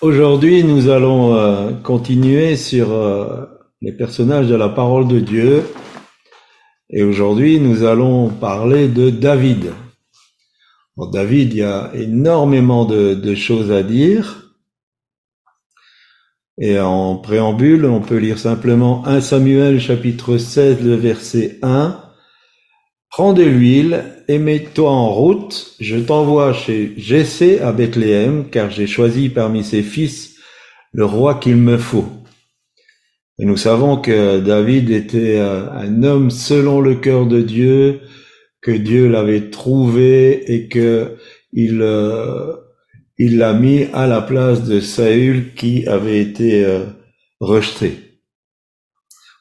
Aujourd'hui, nous allons euh, continuer sur euh, les personnages de la parole de Dieu. Et aujourd'hui, nous allons parler de David. Pour David, il y a énormément de, de, choses à dire. Et en préambule, on peut lire simplement 1 Samuel chapitre 16, le verset 1. Prends de l'huile et mets-toi en route. Je t'envoie chez Jessé à Bethléem, car j'ai choisi parmi ses fils le roi qu'il me faut. Et nous savons que David était euh, un homme selon le cœur de Dieu, que Dieu l'avait trouvé et que il euh, l'a mis à la place de Saül qui avait été euh, rejeté.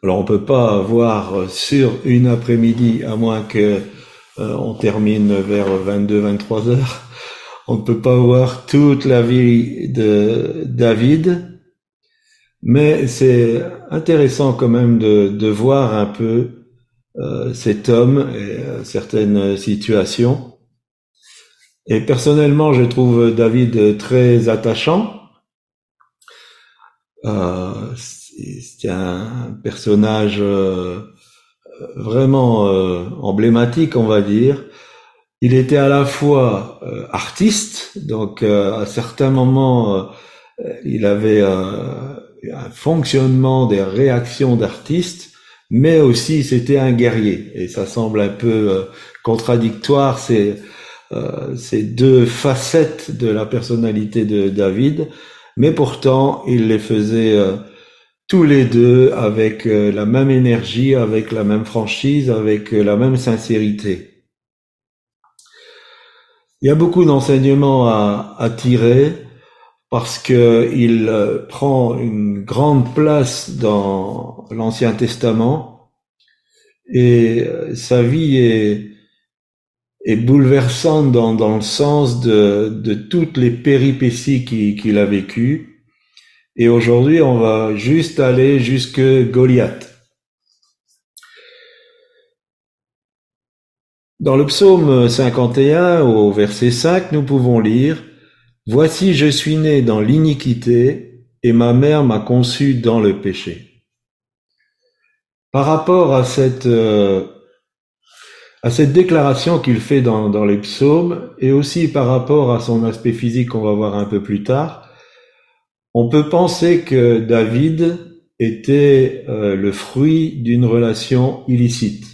Alors on peut pas voir euh, sur une après-midi, à moins que euh, on termine vers 22-23 heures, on ne peut pas voir toute la vie de David, mais c'est intéressant quand même de, de voir un peu euh, cet homme et certaines situations. Et personnellement, je trouve David très attachant. C'est un personnage euh, vraiment euh, emblématique, on va dire. Il était à la fois euh, artiste, donc à certains moments, il avait un fonctionnement des réactions d'artiste, mais aussi c'était un guerrier. Et ça semble un peu contradictoire, c'est ces deux facettes de la personnalité de David, mais pourtant il les faisait tous les deux avec euh, la même énergie, avec la même franchise, avec euh, la même sincérité. Il y a beaucoup d'enseignements à, tirer parce que il euh, prend une grande place dans l'Ancien Testament et sa vie est, est bouleversante dans, le sens de toutes les péripéties qu'il a vécues et aujourd'hui, on va juste aller jusque Goliath. Dans le psaume 51, au verset 5, nous pouvons lire Voici, je suis né dans l'iniquité, et ma mère m'a conçu dans le péché. Par rapport à cette, euh, à cette déclaration qu'il fait dans, dans les psaumes, et aussi par rapport à son aspect physique qu'on va voir un peu plus tard, on peut penser que David était euh, le fruit d'une relation illicite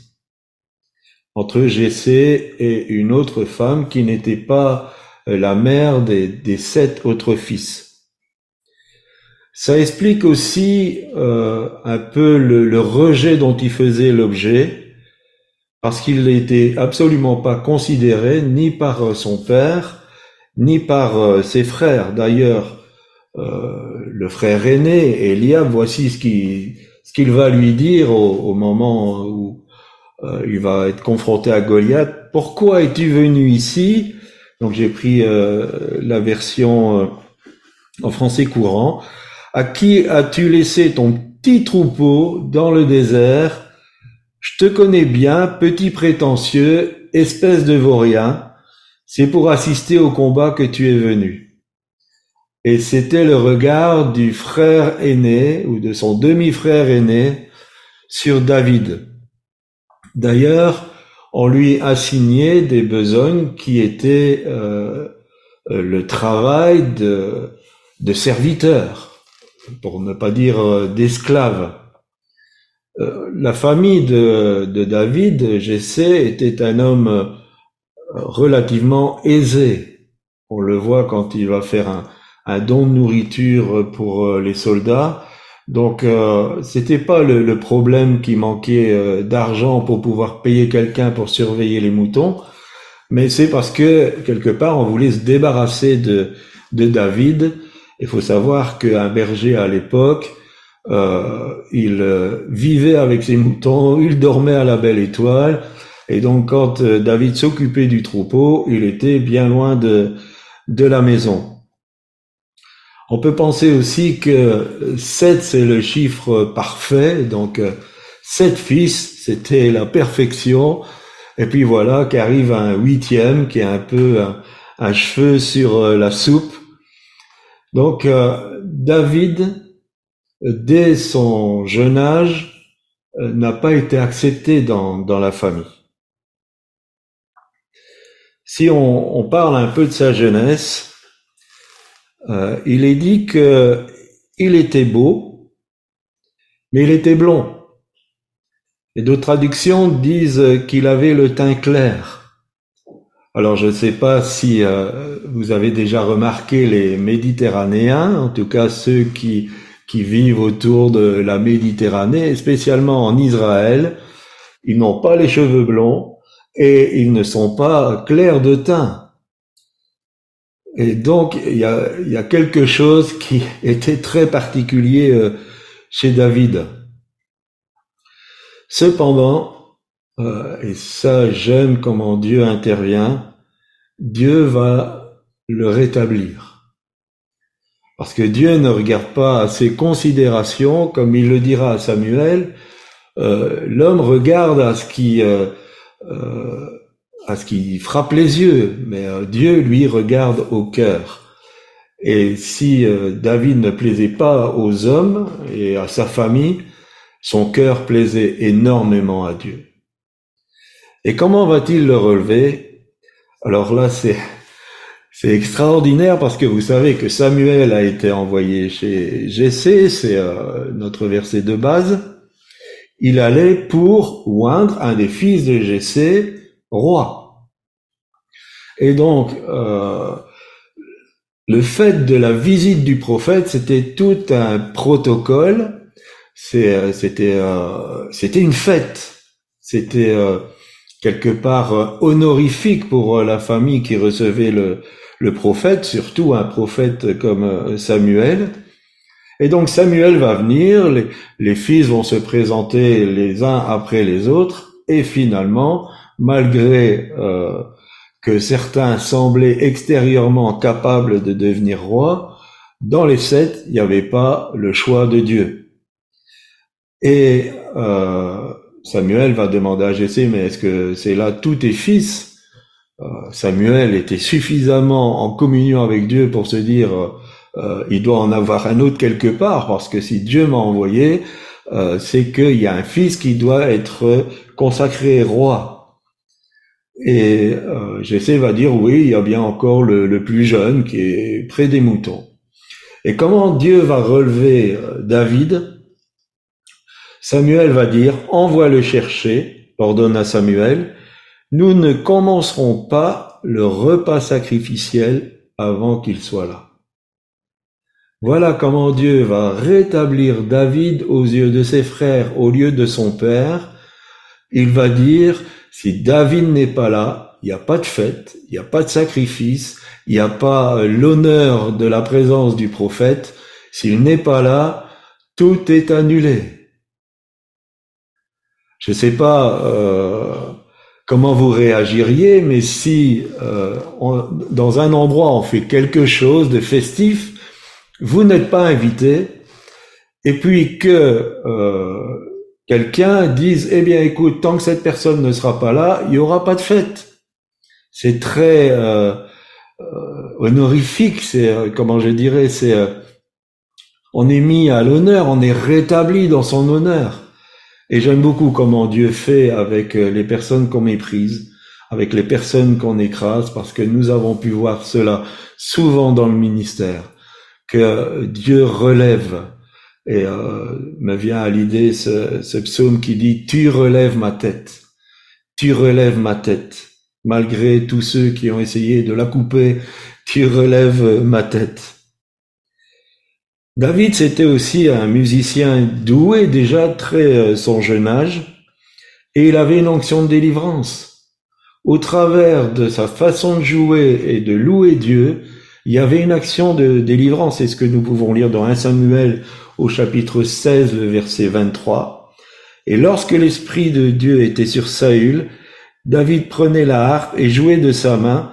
entre Jessé et une autre femme qui n'était pas euh, la mère des, sept autres fils. Ça explique aussi euh, un peu le, le, rejet dont il faisait l'objet, parce qu'il n'était absolument pas considéré ni par son père, ni par ses frères. D'ailleurs, euh, le frère aîné, Eliab, voici ce qu'il va lui dire au, moment où euh, il va être confronté à Goliath. Pourquoi es-tu venu ici? Donc j'ai pris euh, la version en français courant. À qui as-tu laissé ton petit troupeau dans le désert? Je te connais bien, petit prétentieux, espèce de vaurien. C'est pour assister au combat que tu es venu. Et c'était le regard du frère aîné ou de son demi-frère aîné sur David. D'ailleurs, on lui assignait des besognes qui étaient euh, euh, le travail de, de serviteur, pour ne pas dire euh, d'esclave. la famille de, de David, Jessé, était un homme relativement aisé. On le voit quand il va faire un, un don de nourriture pour euh, les soldats. Donc euh, c'était pas le, problème qui manquait euh, d'argent pour pouvoir payer quelqu'un pour surveiller les moutons, mais c'est parce que quelque part on voulait se débarrasser de, de David. Il faut savoir qu'un berger à l'époque, euh, il vivait avec ses moutons, il dormait à la belle étoile, et donc quand David s'occupait du troupeau, il était bien loin de, de la maison. On peut penser aussi que 7, c'est le chiffre parfait, donc 7 fils, c'était la perfection. Et puis voilà qu'arrive un huitième qui est un peu un, cheveu sur euh, la soupe. Donc euh, David, dès son jeune âge, euh, n'a pas été accepté dans, dans la famille. Si on, parle un peu de sa jeunesse, euh, il est dit que il était beau, mais il était blond. Et d'autres traductions disent qu'il avait le teint clair. Alors je ne sais pas si euh, vous avez déjà remarqué les Méditerranéens, en tout cas ceux qui, qui vivent autour de la Méditerranée, spécialement en Israël, ils n'ont pas les cheveux blonds et ils ne sont pas clairs de teint. Et donc il y a, quelque chose qui était très particulier euh, chez David. Cependant, euh, et ça j'aime comment Dieu intervient, Dieu va le rétablir. Parce que Dieu ne regarde pas à ses considérations, comme il le dira à Samuel, euh, l'homme regarde à ce qui à ce qui frappe les yeux, mais Dieu lui regarde au cœur. Et si David ne plaisait pas aux hommes et à sa famille, son cœur plaisait énormément à Dieu. Et comment va-t-il le relever? Alors là, c'est c'est extraordinaire parce que vous savez que Samuel a été envoyé chez Jessé, c'est euh, notre verset de base. Il allait pour oindre un des fils de Jessé roi. Et donc, euh, le fait de la visite du prophète, c'était tout un protocole euh, c'était euh, une fête. C'était euh, quelque part honorifique pour la famille qui recevait le, le prophète, surtout un prophète comme Samuel. Et donc Samuel va venir, les, les, fils vont se présenter les uns après les autres, et finalement, malgré euh, que certains semblaient extérieurement capables de devenir rois, dans les sept, il n'y avait pas le choix de Dieu. Et euh, Samuel va demander à Jessé, mais est-ce que c'est là tous tes fils? Euh, Samuel était suffisamment en communion avec Dieu pour se dire, euh, il doit en avoir un autre quelque part, parce que si Dieu m'a envoyé, c'est qu'il y a un fils qui doit être consacré roi. Et euh, va dire, oui, il y a bien encore le, plus jeune qui est près des moutons. Et comment Dieu va relever David? Samuel va dire, envoie le chercher, ordonna Samuel, nous ne commencerons pas le repas sacrificiel avant qu'il soit là. Voilà comment Dieu va rétablir David aux yeux de ses frères au lieu de son père. Il va dire, si David n'est pas là, il n'y a pas de fête, il n'y a pas de sacrifice, il n'y a pas l'honneur de la présence du prophète. S'il n'est pas là, tout est annulé. Je ne sais pas euh, comment vous réagiriez, mais si euh, dans un endroit on fait quelque chose de festif, vous n'êtes pas invité, et puis que euh, quelqu'un dise, eh bien écoute, tant que cette personne ne sera pas là, il n'y aura pas de fête. C'est très euh, euh, honorifique, c'est comment je dirais, c'est on est mis à l'honneur, on est rétabli dans son honneur. Et j'aime beaucoup comment Dieu fait avec euh, les personnes qu'on méprise, avec les personnes qu'on écrase, parce que nous avons pu voir cela souvent dans le ministère, que Dieu relève. Et euh, me vient à l'idée ce, ce psaume qui dit ⁇ Tu relèves ma tête, tu relèves ma tête, malgré tous ceux qui ont essayé de la couper, tu relèves ma tête. ⁇ David, c'était aussi un musicien doué déjà très euh, son jeune âge, et il avait une onction de délivrance. Au travers de sa façon de jouer et de louer Dieu, il y avait une action de délivrance. C'est ce que nous pouvons lire dans 1 Samuel au chapitre 16, le verset 23. Et lorsque l'Esprit de Dieu était sur Saül, David prenait la harpe et jouait de sa main.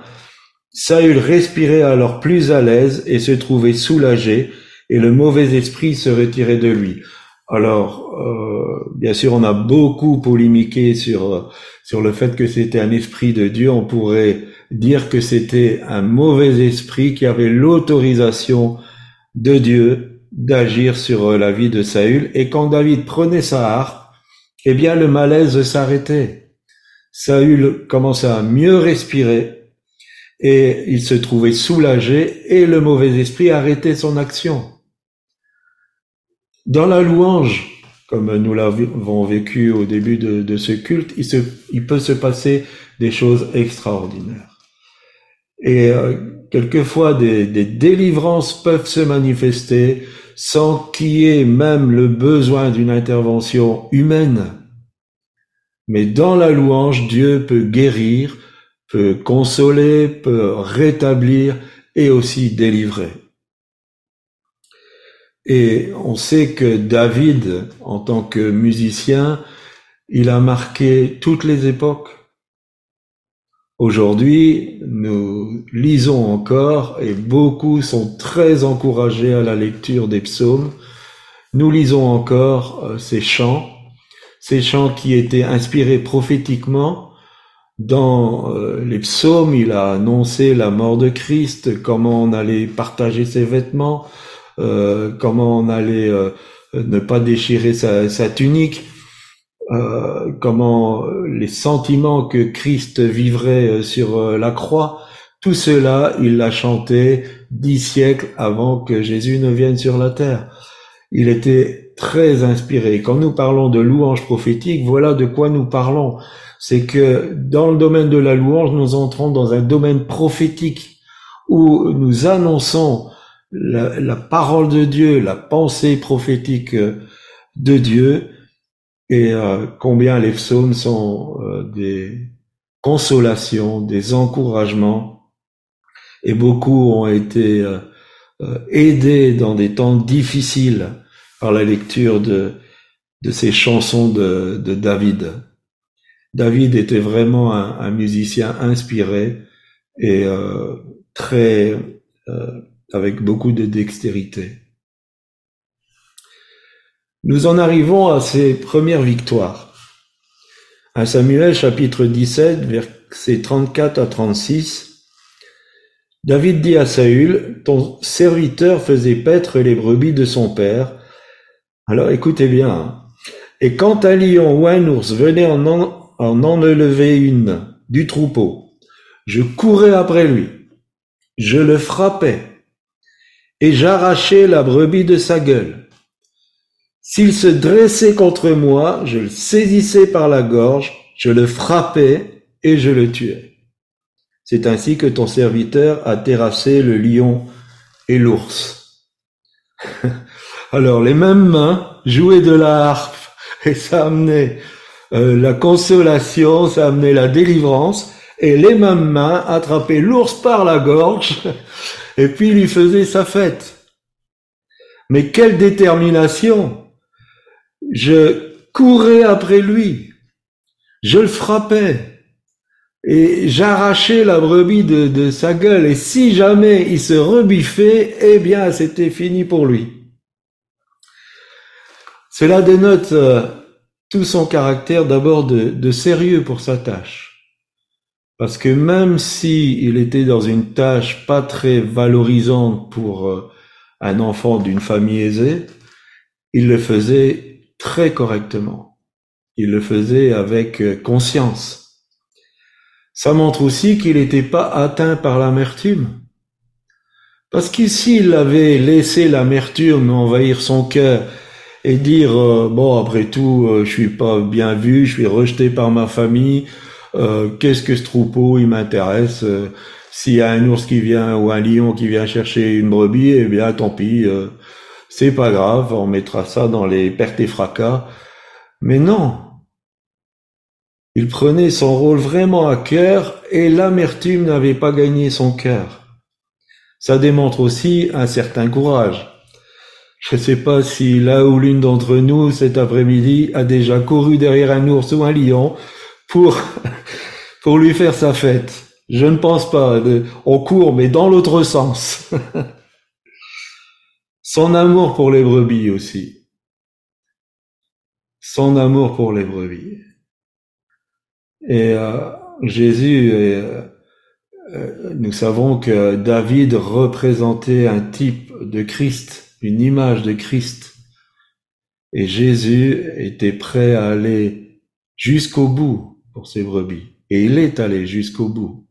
Saül respirait alors plus à l'aise et se trouvait soulagé et le mauvais esprit se retirait de lui. Alors, euh, bien sûr, on a beaucoup polémiqué sur euh, sur le fait que c'était un esprit de Dieu. On pourrait dire que c'était un mauvais esprit qui avait l'autorisation de Dieu d'agir sur la vie de Saül. Et quand David prenait sa harpe, eh bien le malaise s'arrêtait. Saül commençait à mieux respirer et il se trouvait soulagé et le mauvais esprit arrêtait son action. Dans la louange, comme nous l'avons vécu au début de, ce culte, il, peut se passer des choses extraordinaires. Et euh, quelquefois, des, délivrances peuvent se manifester sans qu'il y ait même le besoin d'une intervention humaine. Mais dans la louange, Dieu peut guérir, peut consoler, peut rétablir et aussi délivrer. Et on sait que David, en tant que musicien, il a marqué toutes les époques. Aujourd'hui, nous lisons encore et beaucoup sont très encouragés à la lecture des psaumes. Nous lisons encore euh, ces chants, ces chants qui étaient inspirés prophétiquement. Dans euh, les psaumes, il a annoncé la mort de Christ, comment on allait partager ses vêtements, euh, comment on allait ne pas déchirer sa tunique, euh, comment les sentiments que Christ vivrait sur la croix, tout cela, il l'a chanté dix siècles avant que Jésus ne vienne sur la terre. Il était très inspiré. Quand nous parlons de louange prophétique, voilà de quoi nous parlons. C'est que dans le domaine de la louange, nous entrons dans un domaine prophétique où nous annonçons la, parole de Dieu, la pensée prophétique euh, de Dieu, et euh, combien les psaumes sont euh, des consolations, des encouragements, et beaucoup ont été aidés dans des temps difficiles par la lecture de, de ces chansons de, de David. David était vraiment un, un musicien inspiré et très avec beaucoup de dextérité. Nous en arrivons à ces premières victoires. À Samuel chapitre 17, versets 34 à 36, David dit à Saül, ton serviteur faisait paître les brebis de son père. Alors écoutez bien. Hein. Et quand un lion ou un ours venait en en, en enlever une du troupeau, je courais après lui, je le frappais et j'arrachai la brebis de sa gueule. S'il se dressait contre moi, je le saisissais par la gorge, je le frappais et je le tuais. C'est ainsi que ton serviteur a terrassé le lion et l'ours. Alors les mêmes mains jouaient de la harpe et ça amenait euh, la consolation, ça amenait la délivrance et les mêmes mains attrapaient l'ours par la gorge et puis lui faisait sa fête. Mais quelle détermination Je courais après lui, je le frappais, et j'arrachais la brebis de, sa gueule, et si jamais il se rebiffait, eh bien c'était fini pour lui. Cela dénote euh, tout son caractère d'abord de sérieux pour sa tâche. Parce que même si il était dans une tâche pas très valorisante pour euh, un enfant d'une famille aisée, il le faisait très correctement. Il le faisait avec euh, conscience. Ça montre aussi qu'il n'était pas atteint par l'amertume. Parce qu'ici, il avait laissé l'amertume envahir son cœur et dire, euh, bon, après tout, je suis pas bien vu, je suis rejeté par ma famille, euh, qu'est-ce que ce troupeau, il m'intéresse. Euh, s'il y a un ours qui vient ou un lion qui vient chercher une brebis, eh bien tant pis, euh, c'est pas grave, on mettra ça dans les pertes et fracas. Mais non, il prenait son rôle vraiment à cœur et l'amertume n'avait pas gagné son cœur. Ça démontre aussi un certain courage. Je ne sais pas si là ou l'une d'entre nous cet après-midi a déjà couru derrière un ours ou un lion pour, pour lui faire sa fête. Je ne pense pas. On court, mais dans l'autre sens. Son amour pour les brebis aussi. Son amour pour les brebis. Et euh, Jésus, euh, nous savons que David représentait un type de Christ, une image de Christ. Et Jésus était prêt à aller jusqu'au bout pour ses brebis. Et il est allé jusqu'au bout.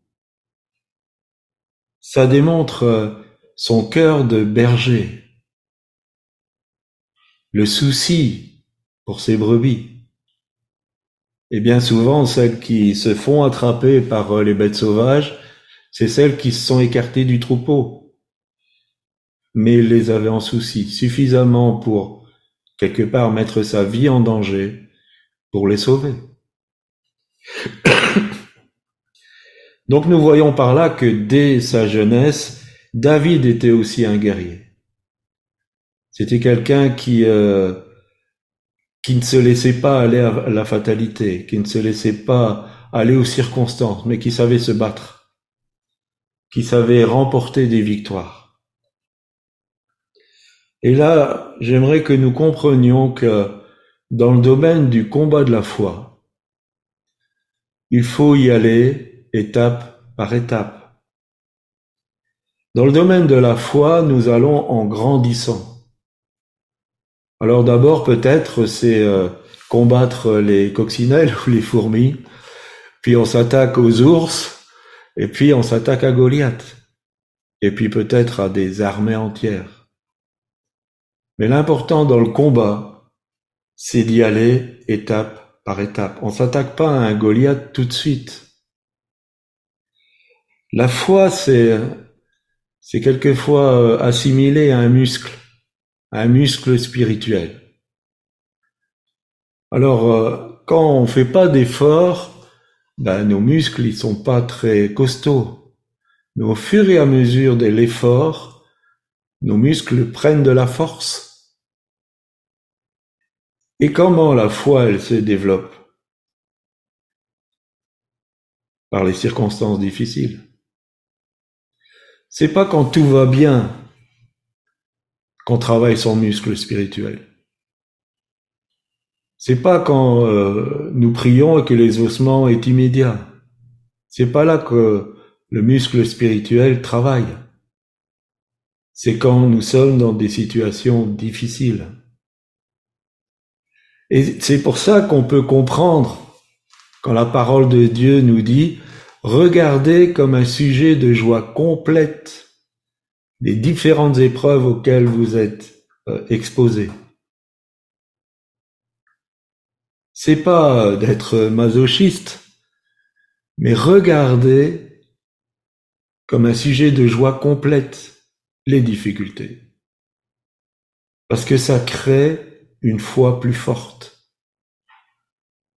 Ça démontre son cœur de berger, le souci pour ses brebis. Et bien souvent, celles qui se font attraper par les bêtes sauvages, c'est celles qui se sont écartées du troupeau. Mais il les avait en souci suffisamment pour, quelque part, mettre sa vie en danger pour les sauver. Donc nous voyons par là que dès sa jeunesse, David était aussi un guerrier. C'était quelqu'un qui euh, qui ne se laissait pas aller à la fatalité, qui ne se laissait pas aller aux circonstances, mais qui savait se battre qui savait remporter des victoires. Et là, j'aimerais que nous comprenions que dans le domaine du combat de la foi, il faut y aller étape par étape. Dans le domaine de la foi, nous allons en grandissant. Alors d'abord, peut-être, c'est euh, combattre les coccinelles ou les fourmis, puis on s'attaque aux ours, et puis on s'attaque à Goliath. Et puis peut-être à des armées entières. Mais l'important dans le combat, c'est d'y aller étape par étape. On s'attaque pas à un Goliath tout de suite. La foi, c'est, c'est quelquefois euh, assimilé à un muscle, un muscle spirituel. Alors, euh, quand on fait pas d'effort, ben, nos muscles, ils sont pas très costauds. Mais au fur et à mesure de l'effort, nos muscles prennent de la force. Et comment la foi, elle se développe? Par les circonstances difficiles. C'est pas quand tout va bien qu'on travaille son muscle spirituel. C'est pas quand euh, nous prions que les ossements est immédiat. C'est pas là que le muscle spirituel travaille. C'est quand nous sommes dans des situations difficiles. Et c'est pour ça qu'on peut comprendre quand la parole de Dieu nous dit regardez comme un sujet de joie complète les différentes épreuves auxquelles vous êtes euh, exposés. c'est pas d'être masochiste, mais regarder comme un sujet de joie complète les difficultés. Parce que ça crée une foi plus forte,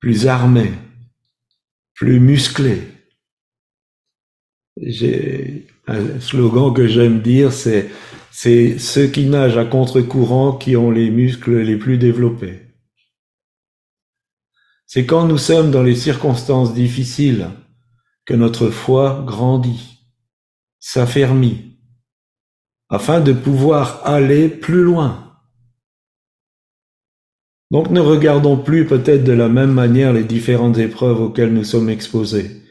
plus armée, plus musclée. J'ai un slogan que j'aime dire, c'est c'est ceux qui nagent à contre-courant qui ont les muscles les plus développés. C'est quand nous sommes dans les circonstances difficiles que notre foi grandit, s'affermit, afin de pouvoir aller plus loin. Donc ne regardons plus peut-être de la même manière les différentes épreuves auxquelles nous sommes exposés,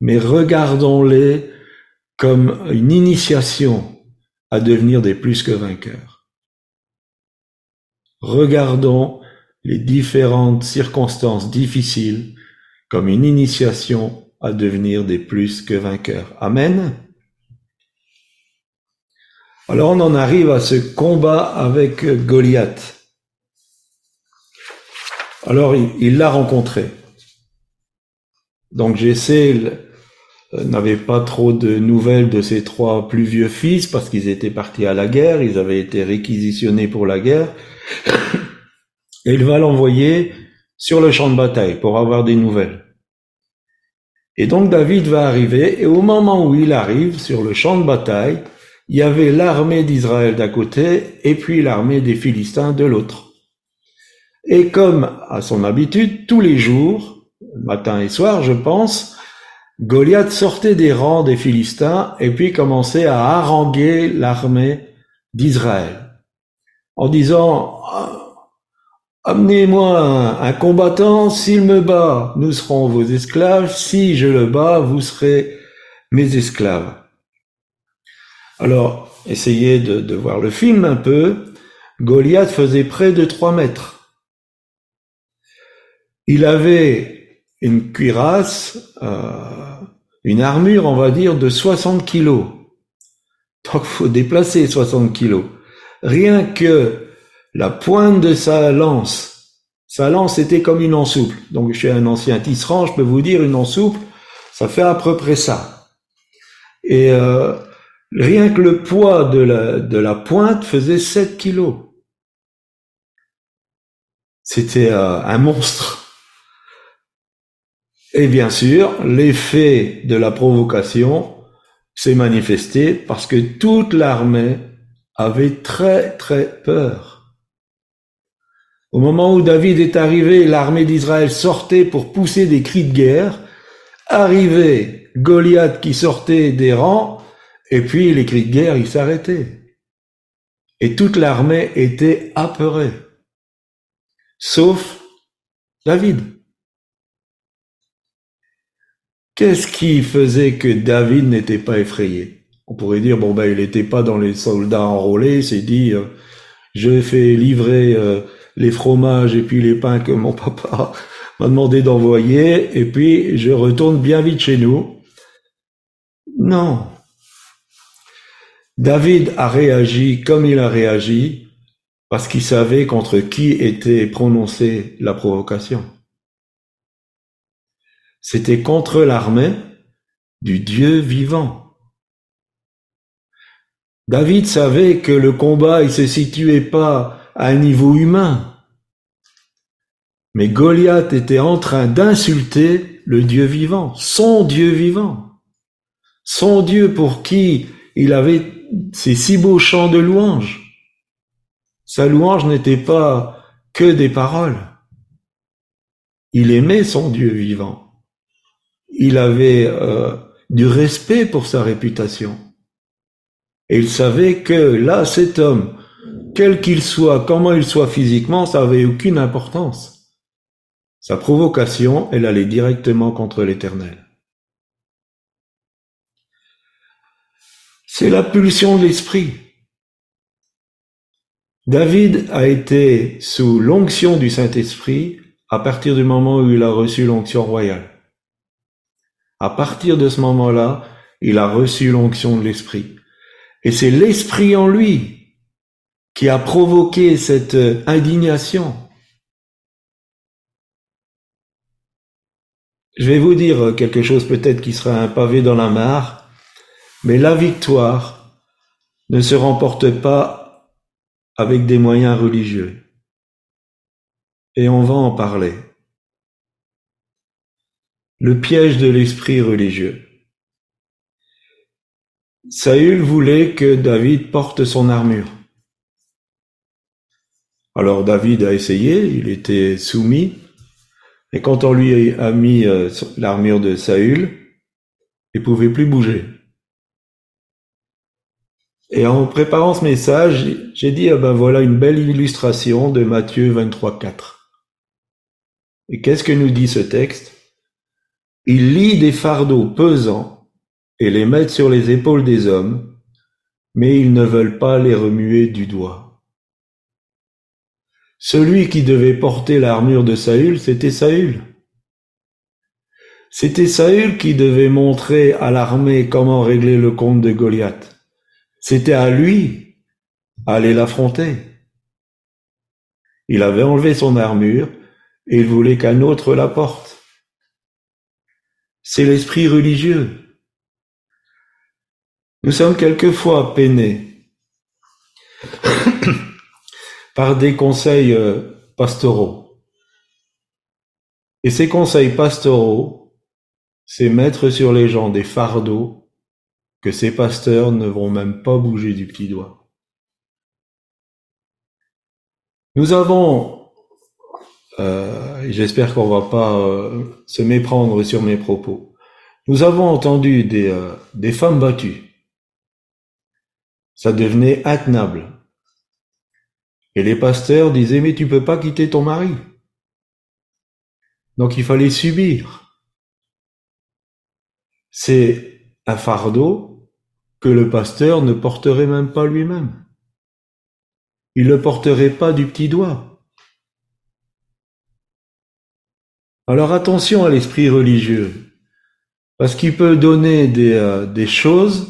mais regardons-les comme une initiation à devenir des plus que vainqueurs. Regardons les différentes circonstances difficiles comme une initiation à devenir des plus que vainqueurs. Amen. Alors on en arrive à ce combat avec Goliath. Alors il l'a rencontré. Donc j'essaie n'avait pas trop de nouvelles de ses trois plus vieux fils parce qu'ils étaient partis à la guerre, ils avaient été réquisitionnés pour la guerre. Et il va l'envoyer sur le champ de bataille pour avoir des nouvelles. Et donc David va arriver, et au moment où il arrive sur le champ de bataille, il y avait l'armée d'Israël d'un côté et puis l'armée des Philistins de l'autre. Et comme à son habitude, tous les jours, matin et soir, je pense, Goliath sortait des rangs des Philistins et puis commençait à haranguer l'armée d'Israël en disant Amenez-moi un, combattant, s'il me bat, nous serons vos esclaves, si je le bats, vous serez mes esclaves. Alors, essayez de, voir le film un peu, Goliath faisait près de 3 mètres. Il avait une cuirasse, euh, une armure, on va dire, de 60 kilos. Donc, faut déplacer 60 kilos. Rien que la pointe de sa lance, sa lance était comme une ensouple. Donc, je suis un ancien tisserand, je peux vous dire, une ensouple, ça fait à peu près ça. Et euh, rien que le poids de la, de la pointe faisait 7 kilos. C'était euh, un monstre. Et bien sûr, l'effet de la provocation s'est manifesté parce que toute l'armée avait très très peur. Au moment où David est arrivé, l'armée d'Israël sortait pour pousser des cris de guerre. Arrivait Goliath qui sortait des rangs, et puis les cris de guerre, ils s'arrêtaient. Et toute l'armée était apeurée. Sauf David. Qu'est-ce qui faisait que David n'était pas effrayé? On pourrait dire, bon ben il n'était pas dans les soldats enrôlés, s'est dit, euh, je fais livrer euh, les fromages et puis les pains que mon papa m'a demandé d'envoyer, et puis je retourne bien vite chez nous. Non. David a réagi comme il a réagi parce qu'il savait contre qui était prononcée la provocation. C'était contre l'armée du Dieu vivant. David savait que le combat, il se situait pas à un niveau humain. Mais Goliath était en train d'insulter le Dieu vivant, son Dieu vivant, son Dieu pour qui il avait ces si beaux chants de louange. Sa louange n'était pas que des paroles. Il aimait son Dieu vivant il avait euh, du respect pour sa réputation. Et il savait que là, cet homme, quel qu'il soit, comment il soit physiquement, ça avait aucune importance. Sa provocation, elle allait directement contre l'Éternel. C'est la pulsion de l'esprit. David a été sous l'onction du Saint-Esprit à partir du moment où il a reçu l'onction royale. À partir de ce moment-là, il a reçu l'onction de l'Esprit. Et c'est l'Esprit en lui qui a provoqué cette indignation. Je vais vous dire quelque chose peut-être qui sera un pavé dans la mare, mais la victoire ne se remporte pas avec des moyens religieux. Et on va en parler. Le piège de l'esprit religieux. Saül voulait que David porte son armure. Alors David a essayé, il était soumis, et quand on lui a mis euh, l'armure de Saül, il pouvait plus bouger. Et en préparant ce message, j'ai dit, ah ben voilà une belle illustration de Matthieu 23, 4. Et qu'est-ce que nous dit ce texte? Il lie des fardeaux pesants et les met sur les épaules des hommes, mais ils ne veulent pas les remuer du doigt. Celui qui devait porter l'armure de Saül, c'était Saül. C'était Saül qui devait montrer à l'armée comment régler le compte de Goliath. C'était à lui aller l'affronter. Il avait enlevé son armure et il voulait qu'un autre la porte c'est l'esprit religieux. Nous sommes quelquefois peinés par des conseils euh, pastoraux. Et ces conseils pastoraux, c'est mettre sur les gens des fardeaux que ces pasteurs ne vont même pas bouger du petit doigt. Nous avons euh, j'espère qu'on va pas euh, se méprendre sur mes propos. Nous avons entendu des, euh, des femmes battues. Ça devenait intenable. Et les pasteurs disaient, mais tu peux pas quitter ton mari. Donc il fallait subir. C'est un fardeau que le pasteur ne porterait même pas lui-même. Il ne le porterait pas du petit doigt. Alors attention à l'esprit religieux, parce qu'il peut donner des, euh, des choses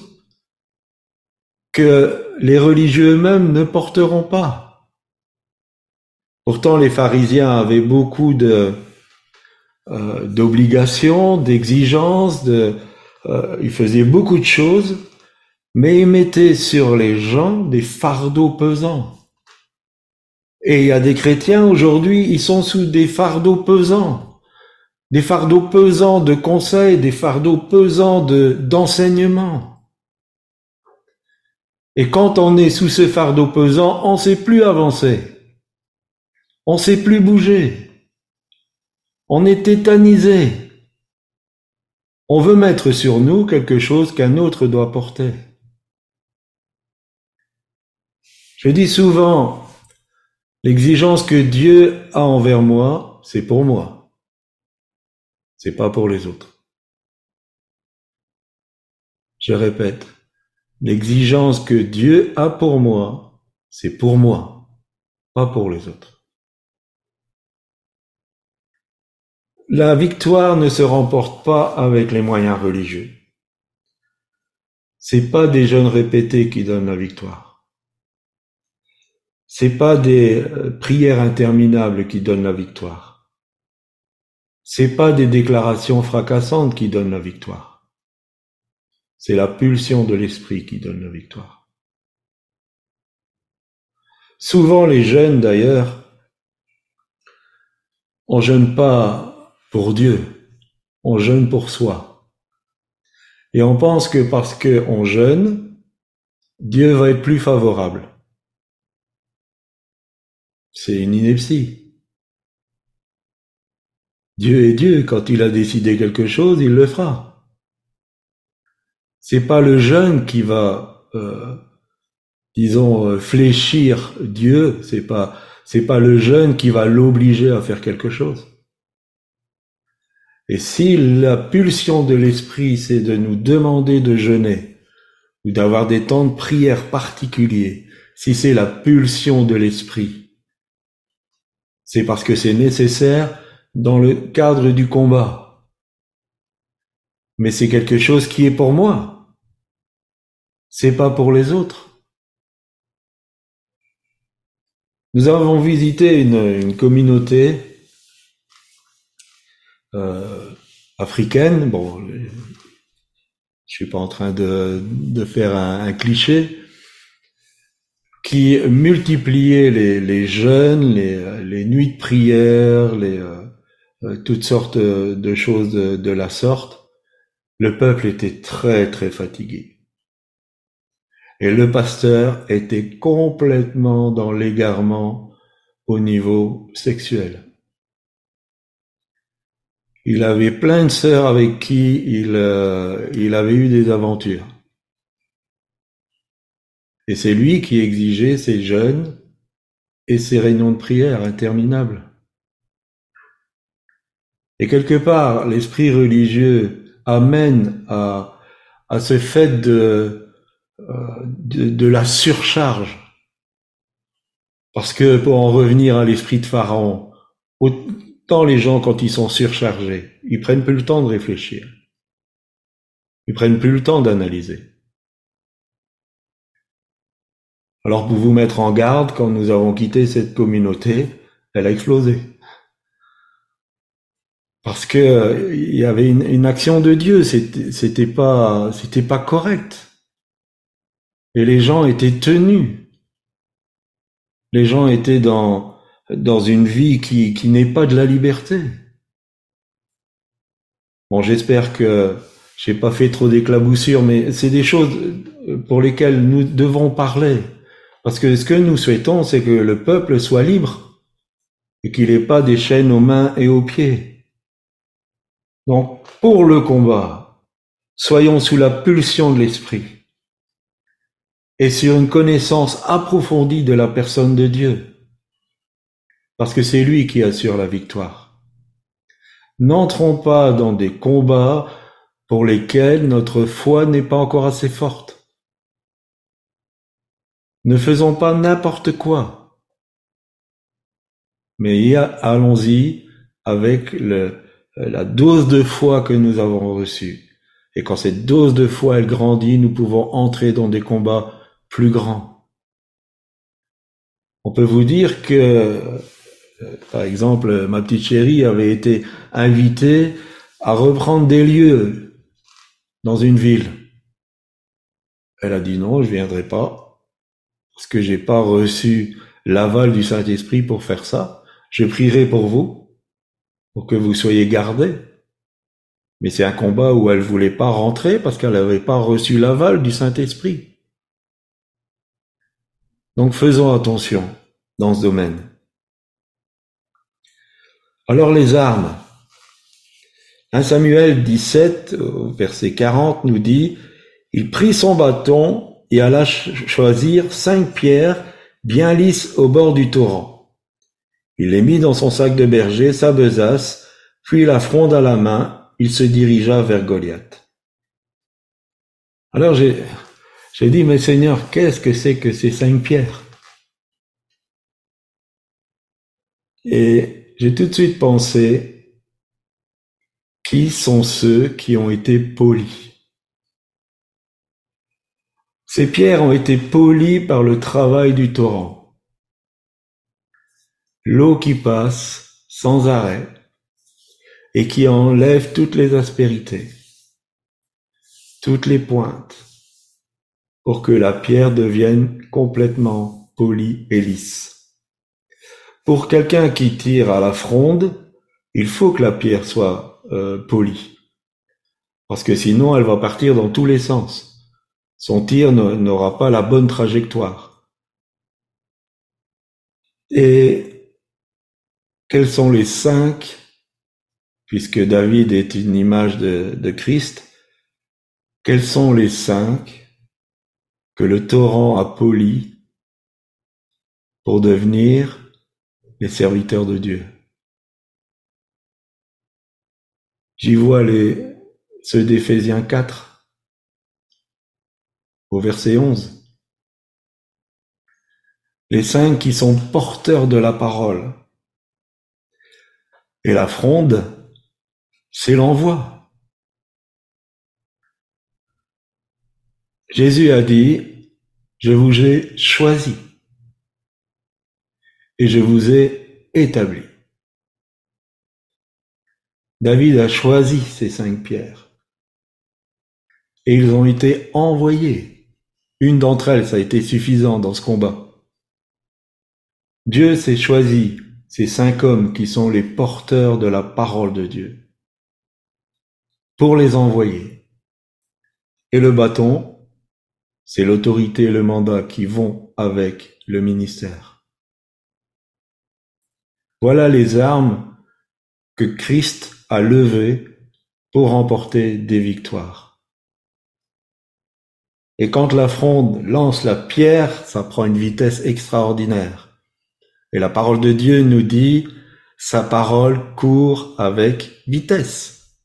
que les religieux eux-mêmes ne porteront pas. Pourtant, les pharisiens avaient beaucoup euh, d'obligations, d'exigences, de, euh, ils faisaient beaucoup de choses, mais ils mettaient sur les gens des fardeaux pesants. Et il y a des chrétiens aujourd'hui, ils sont sous des fardeaux pesants, des fardeaux pesants de conseils, des fardeaux pesants de d'enseignement. Et quand on est sous ce fardeau pesant, on ne sait plus avancer. On ne sait plus bouger. On est tétanisé. On veut mettre sur nous quelque chose qu'un autre doit porter. Je dis souvent, l'exigence que Dieu a envers moi, c'est pour moi. C'est pas pour les autres. Je répète, L'exigence que Dieu a pour moi, c'est pour moi, pas pour les autres. La victoire ne se remporte pas avec les moyens religieux. C'est pas des jeunes répétés qui donnent la victoire. C'est pas des euh, prières interminables qui donnent la victoire. C'est pas des déclarations fracassantes qui donnent la victoire. C'est la pulsion de l'esprit qui donne la victoire. Souvent les jeunes d'ailleurs, on jeûne pas pour Dieu, on jeûne pour soi. Et on pense que parce qu'on jeûne, Dieu va être plus favorable. C'est une ineptie. Dieu est Dieu, quand il a décidé quelque chose, il le fera. C'est pas le jeûne qui va, euh, disons, euh, fléchir Dieu. C'est pas, c'est pas le jeûne qui va l'obliger à faire quelque chose. Et si la pulsion de l'esprit, c'est de nous demander de jeûner ou d'avoir des temps de prière particuliers, si c'est la pulsion de l'esprit, c'est parce que c'est nécessaire dans le cadre du combat. Mais c'est quelque chose qui est pour moi. C'est pas pour les autres. Nous avons visité une, communauté euh, africaine. Bon, je suis pas en train de, faire un, cliché qui multipliait les, les jeûnes, les, nuits de prière, les, euh, toutes sortes de choses de la sorte. Le peuple était très très fatigué. Et le pasteur était complètement dans l'égarement au niveau sexuel. Il avait plein de sœurs avec qui il, euh, il avait eu des aventures. Et c'est lui qui exigeait ses jeûnes et ses réunions de prière interminables. Et quelque part, l'esprit religieux amène à, ce fait de, euh, de, la surcharge. Parce que pour en revenir à l'esprit de Pharaon, autant les gens quand ils sont surchargés, ils prennent plus le temps de réfléchir. Ils prennent plus le temps d'analyser. Alors pour vous mettre en garde, quand nous avons quitté cette communauté, elle a explosé. Parce que il y avait une, une action de Dieu, c'était pas, c'était pas correct. Et les gens étaient tenus. Les gens étaient dans, dans une vie qui, qui n'est pas de la liberté. Bon, j'espère que j'ai pas fait trop d'éclaboussures, mais c'est des choses pour lesquelles nous devons parler. Parce que ce que nous souhaitons, c'est que le peuple soit libre et qu'il n'ait pas des chaînes aux mains et aux pieds. Donc, pour le combat, soyons sous la pulsion de l'esprit et sur une connaissance approfondie de la personne de Dieu, parce que c'est lui qui assure la victoire. N'entrons pas dans des combats pour lesquels notre foi n'est pas encore assez forte. Ne faisons pas n'importe quoi. Mais allons-y avec la dose de foi que nous avons reçue. Et quand cette dose de foi, elle grandit, nous pouvons entrer dans des combats plus grands. On peut vous dire que, euh, par exemple, ma petite chérie avait été invitée à reprendre des lieux dans une ville. Elle a dit non, je viendrai pas, parce que j'ai pas reçu l'aval du Saint-Esprit pour faire ça. Je prierai pour vous, pour que vous soyez gardés. Mais c'est un combat où elle voulait pas rentrer parce qu'elle n'avait pas reçu l'aval du Saint-Esprit. Donc faisons attention dans ce domaine. Alors les armes. 1 Samuel 17, verset 40 nous dit, il prit son bâton et alla choisir cinq pierres bien lisses au bord du torrent. Il mit dans son sac de berger, sa besace, puis la fronde à la main il se dirigea vers Goliath. Alors j'ai, j'ai dit, mais Seigneur, qu'est-ce que c'est que ces cinq pierres? Et j'ai tout de suite pensé, qui sont ceux qui ont été polis? Ces pierres ont été polies par le travail du torrent. L'eau qui passe sans arrêt et qui enlève toutes les aspérités, toutes les pointes, pour que la pierre devienne complètement polie et lisse. Pour quelqu'un qui tire à la fronde, il faut que la pierre soit euh, polie, parce que sinon elle va partir dans tous les sens. Son tir n'aura pas la bonne trajectoire. Et quels sont les cinq puisque David est une image de, Christ, quels sont les cinq que le torrent a polis pour devenir les serviteurs de Dieu? J'y vois les, ceux d'Éphésiens 4 au verset 11. Les cinq qui sont porteurs de la parole. Et la fronde, c'est l'envoi. Jésus a dit, je vous ai choisi et je vous ai établi. David a choisi ces cinq pierres et ils ont été envoyés. Une d'entre elles, ça a été suffisant dans ce combat. Dieu s'est choisi ces cinq hommes qui sont les porteurs de la parole de Dieu pour les envoyer. Et le bâton, c'est l'autorité et le mandat qui vont avec le ministère. Voilà les armes que Christ a levées pour remporter des victoires. Et quand la fronde lance la pierre, ça prend une vitesse extraordinaire. Et la parole de Dieu nous dit, sa parole court avec vitesse.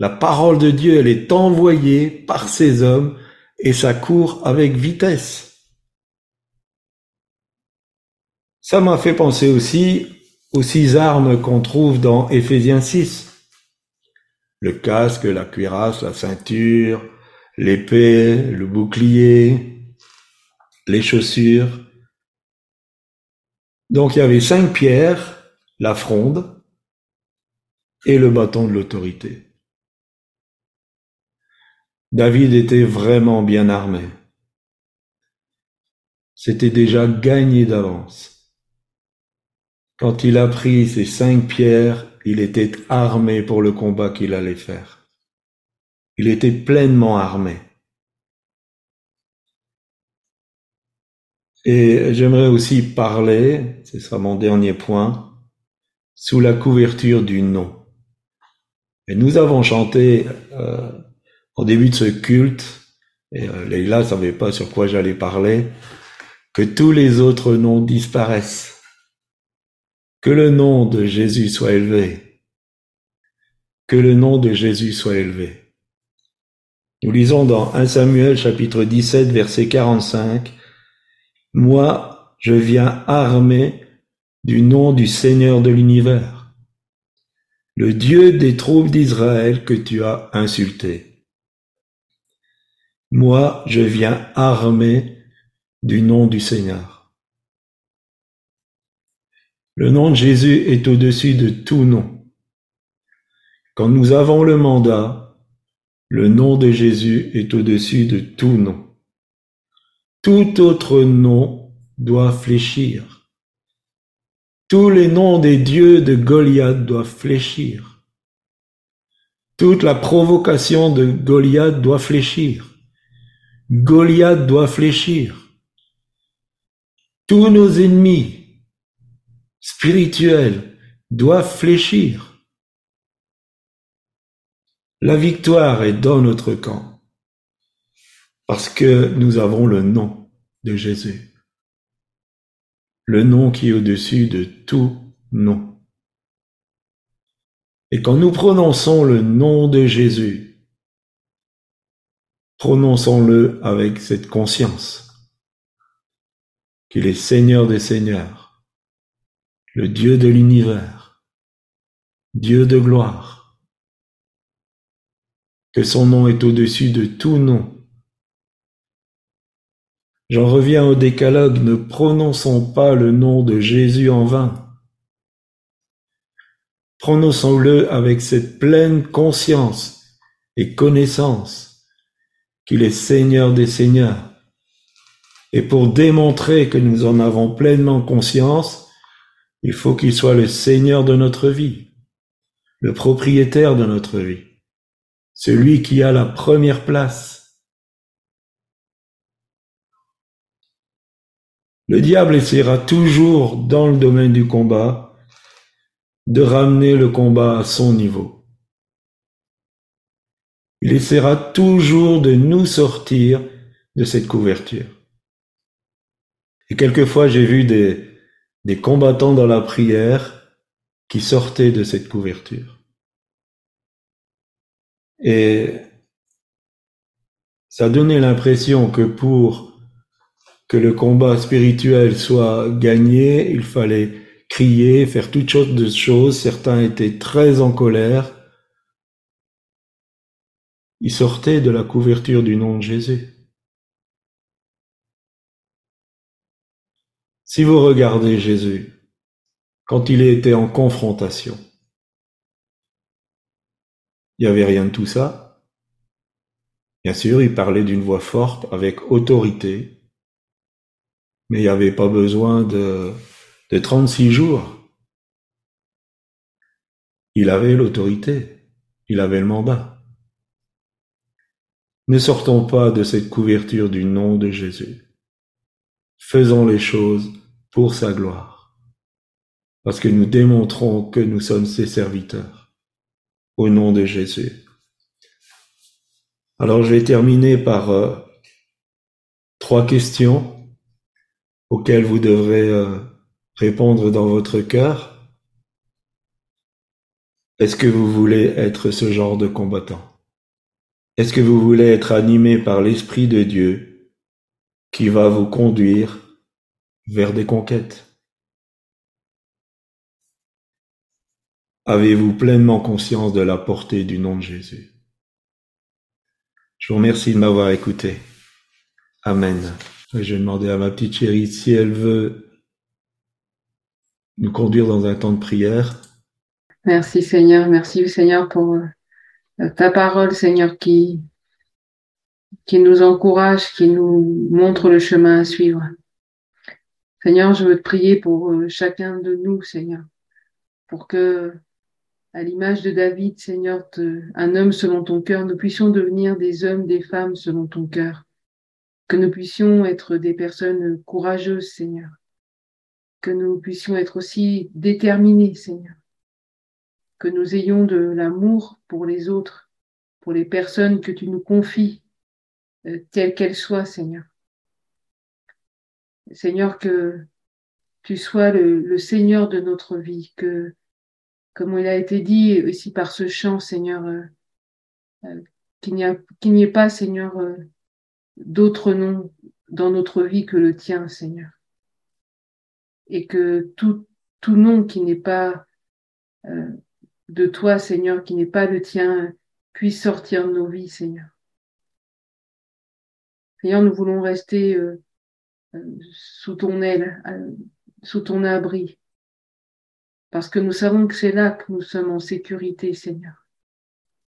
La parole de Dieu, elle est envoyée par ces hommes et ça court avec vitesse. Ça m'a fait penser aussi aux six armes qu'on trouve dans Éphésiens 6. Le casque, la cuirasse, la ceinture, l'épée, le bouclier, les chaussures. Donc il y avait cinq pierres, la fronde et le bâton de l'autorité. David était vraiment bien armé. C'était déjà gagné d'avance. Quand il a pris ses cinq pierres, il était armé pour le combat qu'il allait faire. Il était pleinement armé. Et j'aimerais aussi parler, ce sera mon dernier point, sous la couverture du nom. Et nous avons chanté euh, au début de ce culte, et euh, Leïla savait pas sur quoi j'allais parler, que tous les autres noms disparaissent. Que le nom de Jésus soit élevé. Que le nom de Jésus soit élevé. Nous lisons dans 1 Samuel chapitre 17 verset 45, Moi, je viens armé du nom du Seigneur de l'univers, le Dieu des troupes d'Israël que tu as insulté. Moi, je viens armé du nom du Seigneur. Le nom de Jésus est au-dessus de tout nom. Quand nous avons le mandat, le nom de Jésus est au-dessus de tout nom. Tout autre nom doit fléchir. Tous les noms des dieux de Goliath doivent fléchir. Toute la provocation de Goliath doit fléchir. Goliath doit fléchir. Tous nos ennemis spirituels doivent fléchir. La victoire est dans notre camp parce que nous avons le nom de Jésus, le nom qui est au-dessus de tout nom. Et quand nous prononçons le nom de Jésus, Prononçons-le avec cette conscience qu'il est Seigneur des Seigneurs, le Dieu de l'univers, Dieu de gloire, que son nom est au-dessus de tout nom. J'en reviens au décalogue, ne prononçons pas le nom de Jésus en vain. Prononçons-le avec cette pleine conscience et connaissance qu'il est Seigneur des Seigneurs. Et pour démontrer que nous en avons pleinement conscience, il faut qu'il soit le Seigneur de notre vie, le propriétaire de notre vie, celui qui a la première place. Le diable essaiera toujours dans le domaine du combat de ramener le combat à son niveau. Il essaiera toujours de nous sortir de cette couverture. Et quelquefois, j'ai vu des, combattants dans la prière qui sortaient de cette couverture. Et ça donnait l'impression que pour que le combat spirituel soit gagné, il fallait crier, faire toutes sortes de choses. Certains étaient très en colère. Il sortait de la couverture du nom de Jésus. Si vous regardez Jésus, quand il était en confrontation, il n'y avait rien de tout ça. Bien sûr, il parlait d'une voix forte, avec autorité, mais il n'y avait pas besoin de, de 36 jours. Il avait l'autorité, il avait le mandat. Ne sortons pas de cette couverture du nom de Jésus. Faisons les choses pour sa gloire, parce que nous démontrons que nous sommes ses serviteurs, au nom de Jésus. Alors je vais terminer par euh, trois questions auxquelles vous devrez euh, répondre dans votre cœur. Est-ce que vous voulez être ce genre de combattant? Est-ce que vous voulez être animé par l'Esprit de Dieu qui va vous conduire vers des conquêtes? Avez-vous pleinement conscience de la portée du nom de Jésus? Je vous remercie de m'avoir écouté. Amen. Je vais demander à ma petite chérie si elle veut nous conduire dans un temps de prière. Merci Seigneur, merci Seigneur pour ta parole, Seigneur, qui, qui nous encourage, qui nous montre le chemin à suivre. Seigneur, je veux te prier pour euh, chacun de nous, Seigneur, pour que, à l'image de David, Seigneur, un homme selon ton cœur, nous puissions devenir des hommes, des femmes selon ton cœur, que nous puissions être des personnes courageuses, Seigneur, que nous puissions être aussi déterminés, Seigneur, que nous ayons de l'amour pour les autres, pour les personnes que tu nous confies, euh, telles qu'elles soient, Seigneur. Seigneur, que tu sois le, Seigneur de notre vie, que, comme il a été dit aussi par ce chant, Seigneur, euh, euh, qu'il n'y ait pas, Seigneur, d'autres noms dans notre vie que le tien, Seigneur. Et que tout, tout nom qui n'est pas euh, de toi, Seigneur, qui n'est pas le tien, puisse sortir de nos vies, Seigneur. Seigneur, nous voulons rester euh, sous ton aile, sous ton abri, parce que nous savons que c'est là que nous sommes en sécurité, Seigneur.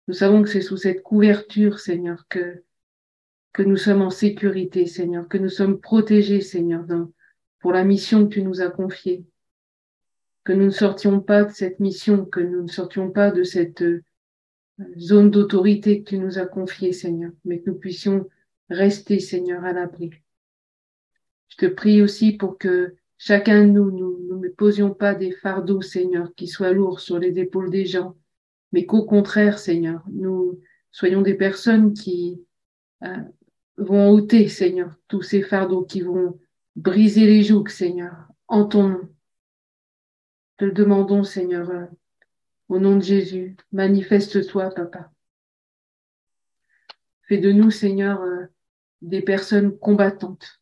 Nous savons que c'est sous cette couverture, Seigneur, que, que nous sommes en sécurité, Seigneur, que nous sommes protégés, Seigneur, pour la mission que tu nous as confiée. Que nous ne sortions pas de cette mission, que nous ne sortions pas de cette euh, zone d'autorité que tu nous as confiée, Seigneur, mais que nous puissions rester, Seigneur, à l'abri. Je te prie aussi pour que chacun de nous, nous ne posions pas des fardeaux, Seigneur, qui soient lourds sur les épaules des gens, mais qu'au contraire, Seigneur, nous soyons des personnes qui euh, vont ôter, Seigneur, tous ces fardeaux, qui vont briser les jougs, Seigneur, en ton nom. Te le demandons, Seigneur, euh, au nom de Jésus. Manifeste-toi, Papa. Fais de nous, Seigneur, euh, des personnes combattantes.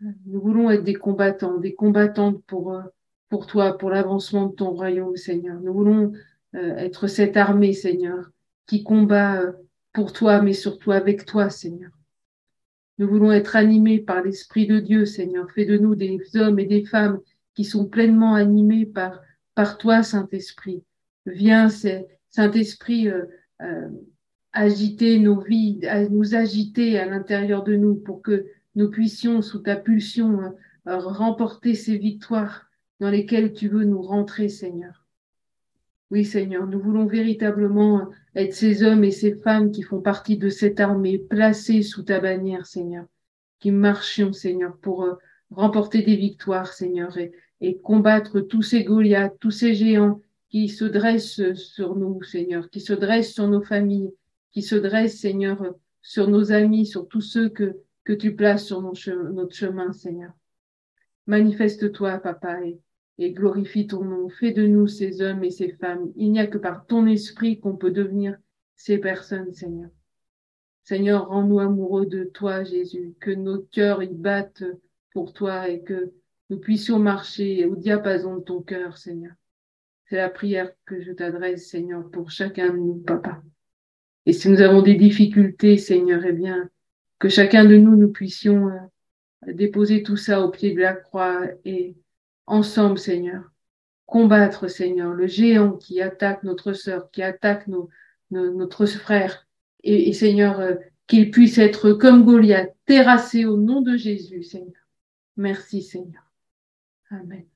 Nous voulons être des combattants, des combattantes pour, pour toi, pour l'avancement de ton royaume, Seigneur. Nous voulons euh, être cette armée, Seigneur, qui combat euh, pour toi, mais surtout avec toi, Seigneur. Nous voulons être animés par l'Esprit de Dieu, Seigneur. Fais de nous des hommes et des femmes qui sont pleinement animés par, par toi, Saint-Esprit. Viens, Saint-Esprit, euh, agiter nos vies, nous agiter à l'intérieur de nous pour que nous puissions, sous ta pulsion, remporter ces victoires dans lesquelles tu veux nous rentrer, Seigneur. Oui, Seigneur, nous voulons véritablement être ces hommes et ces femmes qui font partie de cette armée placée sous ta bannière, Seigneur, qui marchions, Seigneur, pour euh, remporter des victoires, Seigneur, et, et combattre tous ces Goliaths, tous ces géants qui se dressent sur nous, Seigneur, qui se dressent sur nos familles, qui se dressent, Seigneur, sur nos amis, sur tous ceux que, que tu places sur notre chemin, Seigneur. Manifeste-toi, Papa, et et glorifie ton nom. Fais de nous ces hommes et ces femmes. Il n'y a que par ton esprit qu'on peut devenir ces personnes, Seigneur. Seigneur, rends-nous amoureux de toi, Jésus, que nos cœurs y battent pour toi et que nous puissions marcher au diapason de ton cœur, Seigneur. C'est la prière que je t'adresse, Seigneur, pour chacun de nous, Papa. Et si nous avons des difficultés, Seigneur, eh bien, que chacun de nous, nous puissions euh, déposer tout ça au pied de la croix et ensemble, Seigneur, combattre, Seigneur, le géant qui attaque notre sœur, qui attaque notre frère. Et, Seigneur, euh, qu'il puisse être comme Goliath, terrassé au nom de Jésus, Seigneur. Merci, Seigneur. Amen.